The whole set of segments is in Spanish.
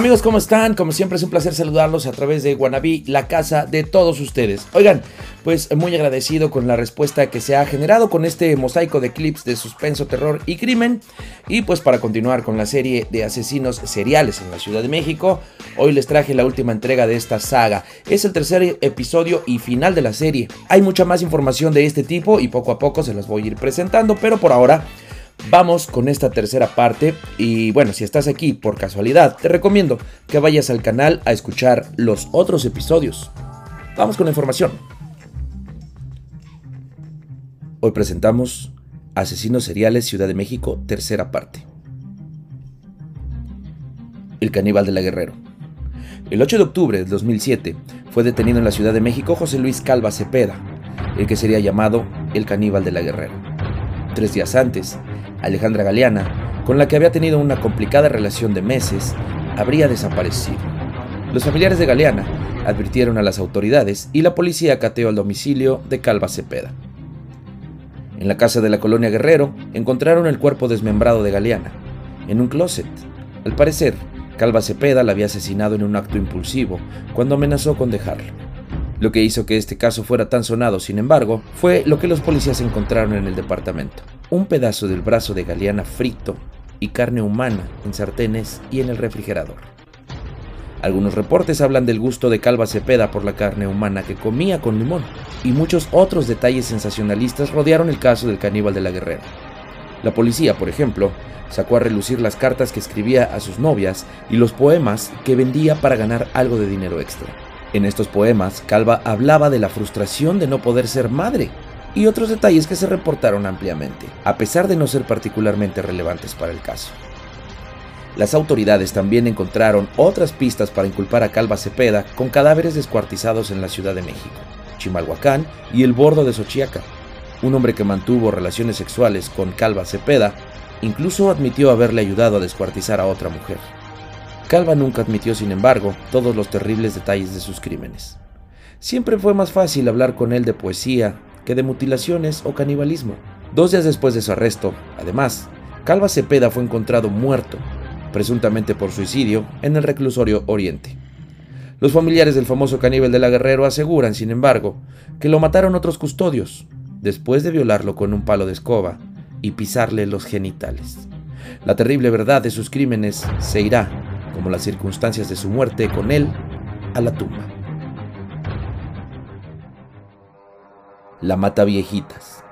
Amigos, ¿cómo están? Como siempre es un placer saludarlos a través de Guanabí, la casa de todos ustedes. Oigan, pues muy agradecido con la respuesta que se ha generado con este mosaico de clips de suspenso, terror y crimen. Y pues para continuar con la serie de asesinos seriales en la Ciudad de México, hoy les traje la última entrega de esta saga. Es el tercer episodio y final de la serie. Hay mucha más información de este tipo y poco a poco se las voy a ir presentando, pero por ahora Vamos con esta tercera parte y bueno, si estás aquí por casualidad, te recomiendo que vayas al canal a escuchar los otros episodios. Vamos con la información. Hoy presentamos Asesinos Seriales Ciudad de México, tercera parte. El caníbal de la Guerrero. El 8 de octubre de 2007 fue detenido en la Ciudad de México José Luis Calva Cepeda, el que sería llamado el caníbal de la Guerrero. Tres días antes, Alejandra Galeana, con la que había tenido una complicada relación de meses, habría desaparecido. Los familiares de Galeana advirtieron a las autoridades y la policía cateó el domicilio de Calva Cepeda. En la casa de la colonia Guerrero encontraron el cuerpo desmembrado de Galeana, en un closet. Al parecer, Calva Cepeda la había asesinado en un acto impulsivo cuando amenazó con dejarlo. Lo que hizo que este caso fuera tan sonado, sin embargo, fue lo que los policías encontraron en el departamento. Un pedazo del brazo de Galeana frito y carne humana en sartenes y en el refrigerador. Algunos reportes hablan del gusto de Calva Cepeda por la carne humana que comía con limón, y muchos otros detalles sensacionalistas rodearon el caso del caníbal de la guerrera. La policía, por ejemplo, sacó a relucir las cartas que escribía a sus novias y los poemas que vendía para ganar algo de dinero extra. En estos poemas, Calva hablaba de la frustración de no poder ser madre y otros detalles que se reportaron ampliamente, a pesar de no ser particularmente relevantes para el caso. Las autoridades también encontraron otras pistas para inculpar a Calva Cepeda con cadáveres descuartizados en la Ciudad de México, Chimalhuacán y el bordo de Xochiaca. Un hombre que mantuvo relaciones sexuales con Calva Cepeda incluso admitió haberle ayudado a descuartizar a otra mujer. Calva nunca admitió, sin embargo, todos los terribles detalles de sus crímenes. Siempre fue más fácil hablar con él de poesía que de mutilaciones o canibalismo. Dos días después de su arresto, además, Calva Cepeda fue encontrado muerto, presuntamente por suicidio, en el reclusorio Oriente. Los familiares del famoso caníbal de la Guerrero aseguran, sin embargo, que lo mataron otros custodios, después de violarlo con un palo de escoba y pisarle los genitales. La terrible verdad de sus crímenes se irá como las circunstancias de su muerte con él, a la tumba. La Mata Viejitas.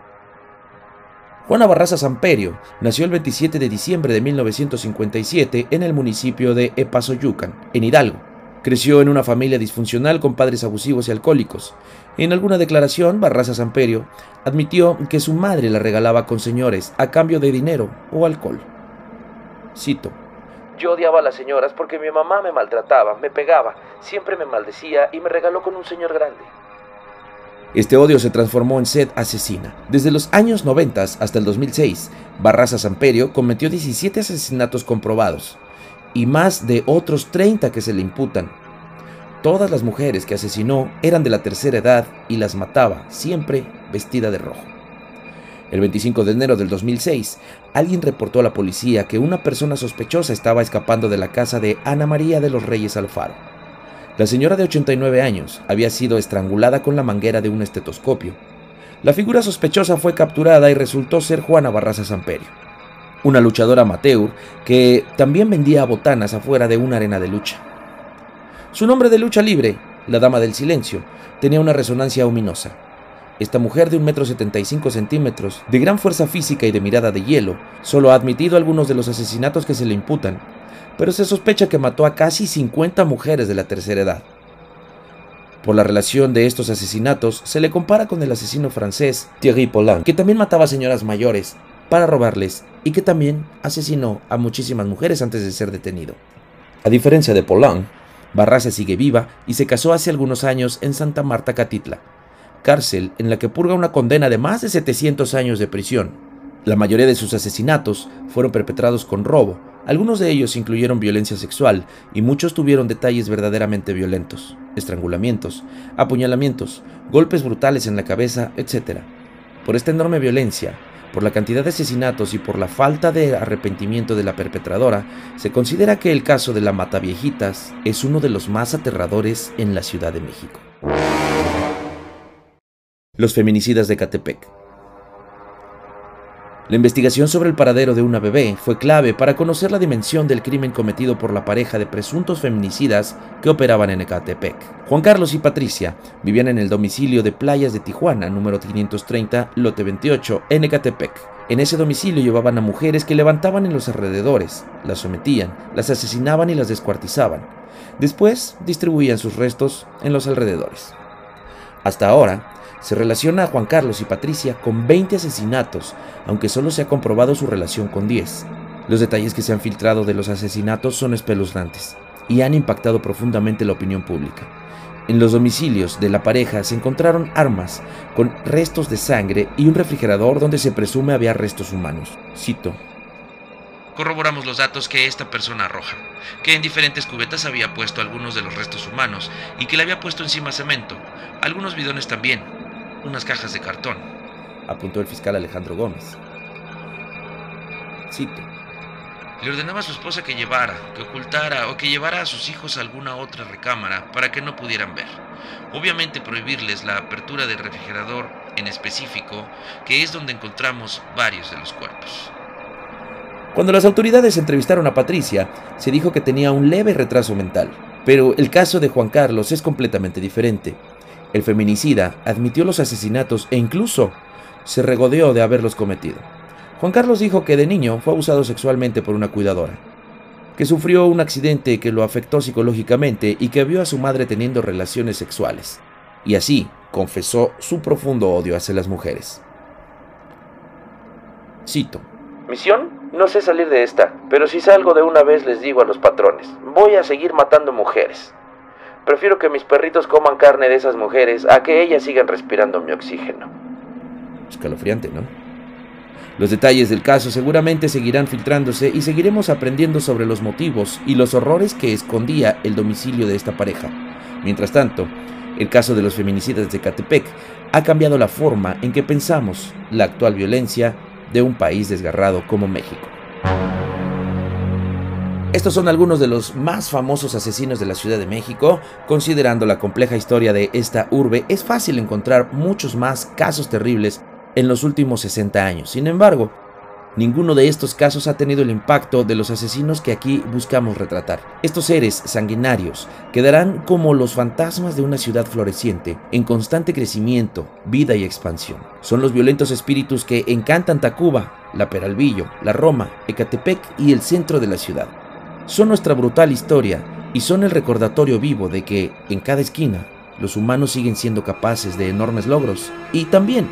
Juana Barraza Samperio nació el 27 de diciembre de 1957 en el municipio de Epazoyucan, en Hidalgo. Creció en una familia disfuncional con padres abusivos y alcohólicos. En alguna declaración, Barraza Samperio admitió que su madre la regalaba con señores a cambio de dinero o alcohol. Cito. Yo odiaba a las señoras porque mi mamá me maltrataba, me pegaba, siempre me maldecía y me regaló con un señor grande. Este odio se transformó en sed asesina. Desde los años 90 hasta el 2006, Barraza Samperio cometió 17 asesinatos comprobados y más de otros 30 que se le imputan. Todas las mujeres que asesinó eran de la tercera edad y las mataba, siempre vestida de rojo. El 25 de enero del 2006, alguien reportó a la policía que una persona sospechosa estaba escapando de la casa de Ana María de los Reyes Alfaro. La señora de 89 años había sido estrangulada con la manguera de un estetoscopio. La figura sospechosa fue capturada y resultó ser Juana Barraza Samperio, una luchadora amateur que también vendía botanas afuera de una arena de lucha. Su nombre de lucha libre, la Dama del Silencio, tenía una resonancia ominosa. Esta mujer de 1,75 m centímetros, de gran fuerza física y de mirada de hielo, solo ha admitido algunos de los asesinatos que se le imputan, pero se sospecha que mató a casi 50 mujeres de la tercera edad. Por la relación de estos asesinatos, se le compara con el asesino francés Thierry Poulain, que también mataba a señoras mayores para robarles y que también asesinó a muchísimas mujeres antes de ser detenido. A diferencia de Poulain, Barraza sigue viva y se casó hace algunos años en Santa Marta, Catitla, cárcel en la que purga una condena de más de 700 años de prisión. La mayoría de sus asesinatos fueron perpetrados con robo, algunos de ellos incluyeron violencia sexual y muchos tuvieron detalles verdaderamente violentos, estrangulamientos, apuñalamientos, golpes brutales en la cabeza, etc. Por esta enorme violencia, Por la cantidad de asesinatos y por la falta de arrepentimiento de la perpetradora, se considera que el caso de la Mataviejitas es uno de los más aterradores en la Ciudad de México. Los feminicidas de Catepec. La investigación sobre el paradero de una bebé fue clave para conocer la dimensión del crimen cometido por la pareja de presuntos feminicidas que operaban en Ecatepec. Juan Carlos y Patricia vivían en el domicilio de Playas de Tijuana, número 530, lote 28, en Ecatepec. En ese domicilio llevaban a mujeres que levantaban en los alrededores, las sometían, las asesinaban y las descuartizaban. Después distribuían sus restos en los alrededores. Hasta ahora, se relaciona a Juan Carlos y Patricia con 20 asesinatos, aunque solo se ha comprobado su relación con 10. Los detalles que se han filtrado de los asesinatos son espeluznantes y han impactado profundamente la opinión pública. En los domicilios de la pareja se encontraron armas con restos de sangre y un refrigerador donde se presume había restos humanos. Cito. Corroboramos los datos que esta persona arroja, que en diferentes cubetas había puesto algunos de los restos humanos y que le había puesto encima cemento, algunos bidones también, unas cajas de cartón, apuntó el fiscal Alejandro Gómez. Cito. Le ordenaba a su esposa que llevara, que ocultara o que llevara a sus hijos a alguna otra recámara para que no pudieran ver. Obviamente prohibirles la apertura del refrigerador en específico, que es donde encontramos varios de los cuerpos. Cuando las autoridades entrevistaron a Patricia, se dijo que tenía un leve retraso mental, pero el caso de Juan Carlos es completamente diferente. El feminicida admitió los asesinatos e incluso se regodeó de haberlos cometido. Juan Carlos dijo que de niño fue abusado sexualmente por una cuidadora, que sufrió un accidente que lo afectó psicológicamente y que vio a su madre teniendo relaciones sexuales, y así confesó su profundo odio hacia las mujeres. Cito. ¿Misión? No sé salir de esta, pero si salgo de una vez les digo a los patrones, voy a seguir matando mujeres. Prefiero que mis perritos coman carne de esas mujeres a que ellas sigan respirando mi oxígeno. Escalofriante, ¿no? Los detalles del caso seguramente seguirán filtrándose y seguiremos aprendiendo sobre los motivos y los horrores que escondía el domicilio de esta pareja. Mientras tanto, el caso de los feminicidas de Catepec ha cambiado la forma en que pensamos la actual violencia de un país desgarrado como México. Estos son algunos de los más famosos asesinos de la Ciudad de México. Considerando la compleja historia de esta urbe, es fácil encontrar muchos más casos terribles en los últimos 60 años. Sin embargo, ninguno de estos casos ha tenido el impacto de los asesinos que aquí buscamos retratar. Estos seres sanguinarios quedarán como los fantasmas de una ciudad floreciente, en constante crecimiento, vida y expansión. Son los violentos espíritus que encantan Tacuba, la Peralvillo, la Roma, Ecatepec y el centro de la ciudad son nuestra brutal historia y son el recordatorio vivo de que, en cada esquina, los humanos siguen siendo capaces de enormes logros y también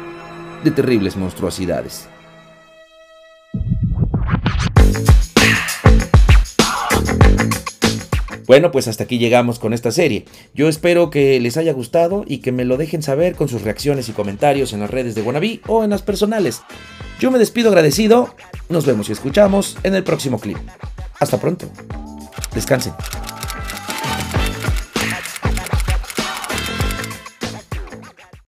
de terribles monstruosidades. Bueno, pues hasta aquí llegamos con esta serie. Yo espero que les haya gustado y que me lo dejen saber con sus reacciones y comentarios en las redes de Wannabe o en las personales. Yo me despido agradecido. Nos vemos y escuchamos en el próximo clip. Hasta pronto. Descansen.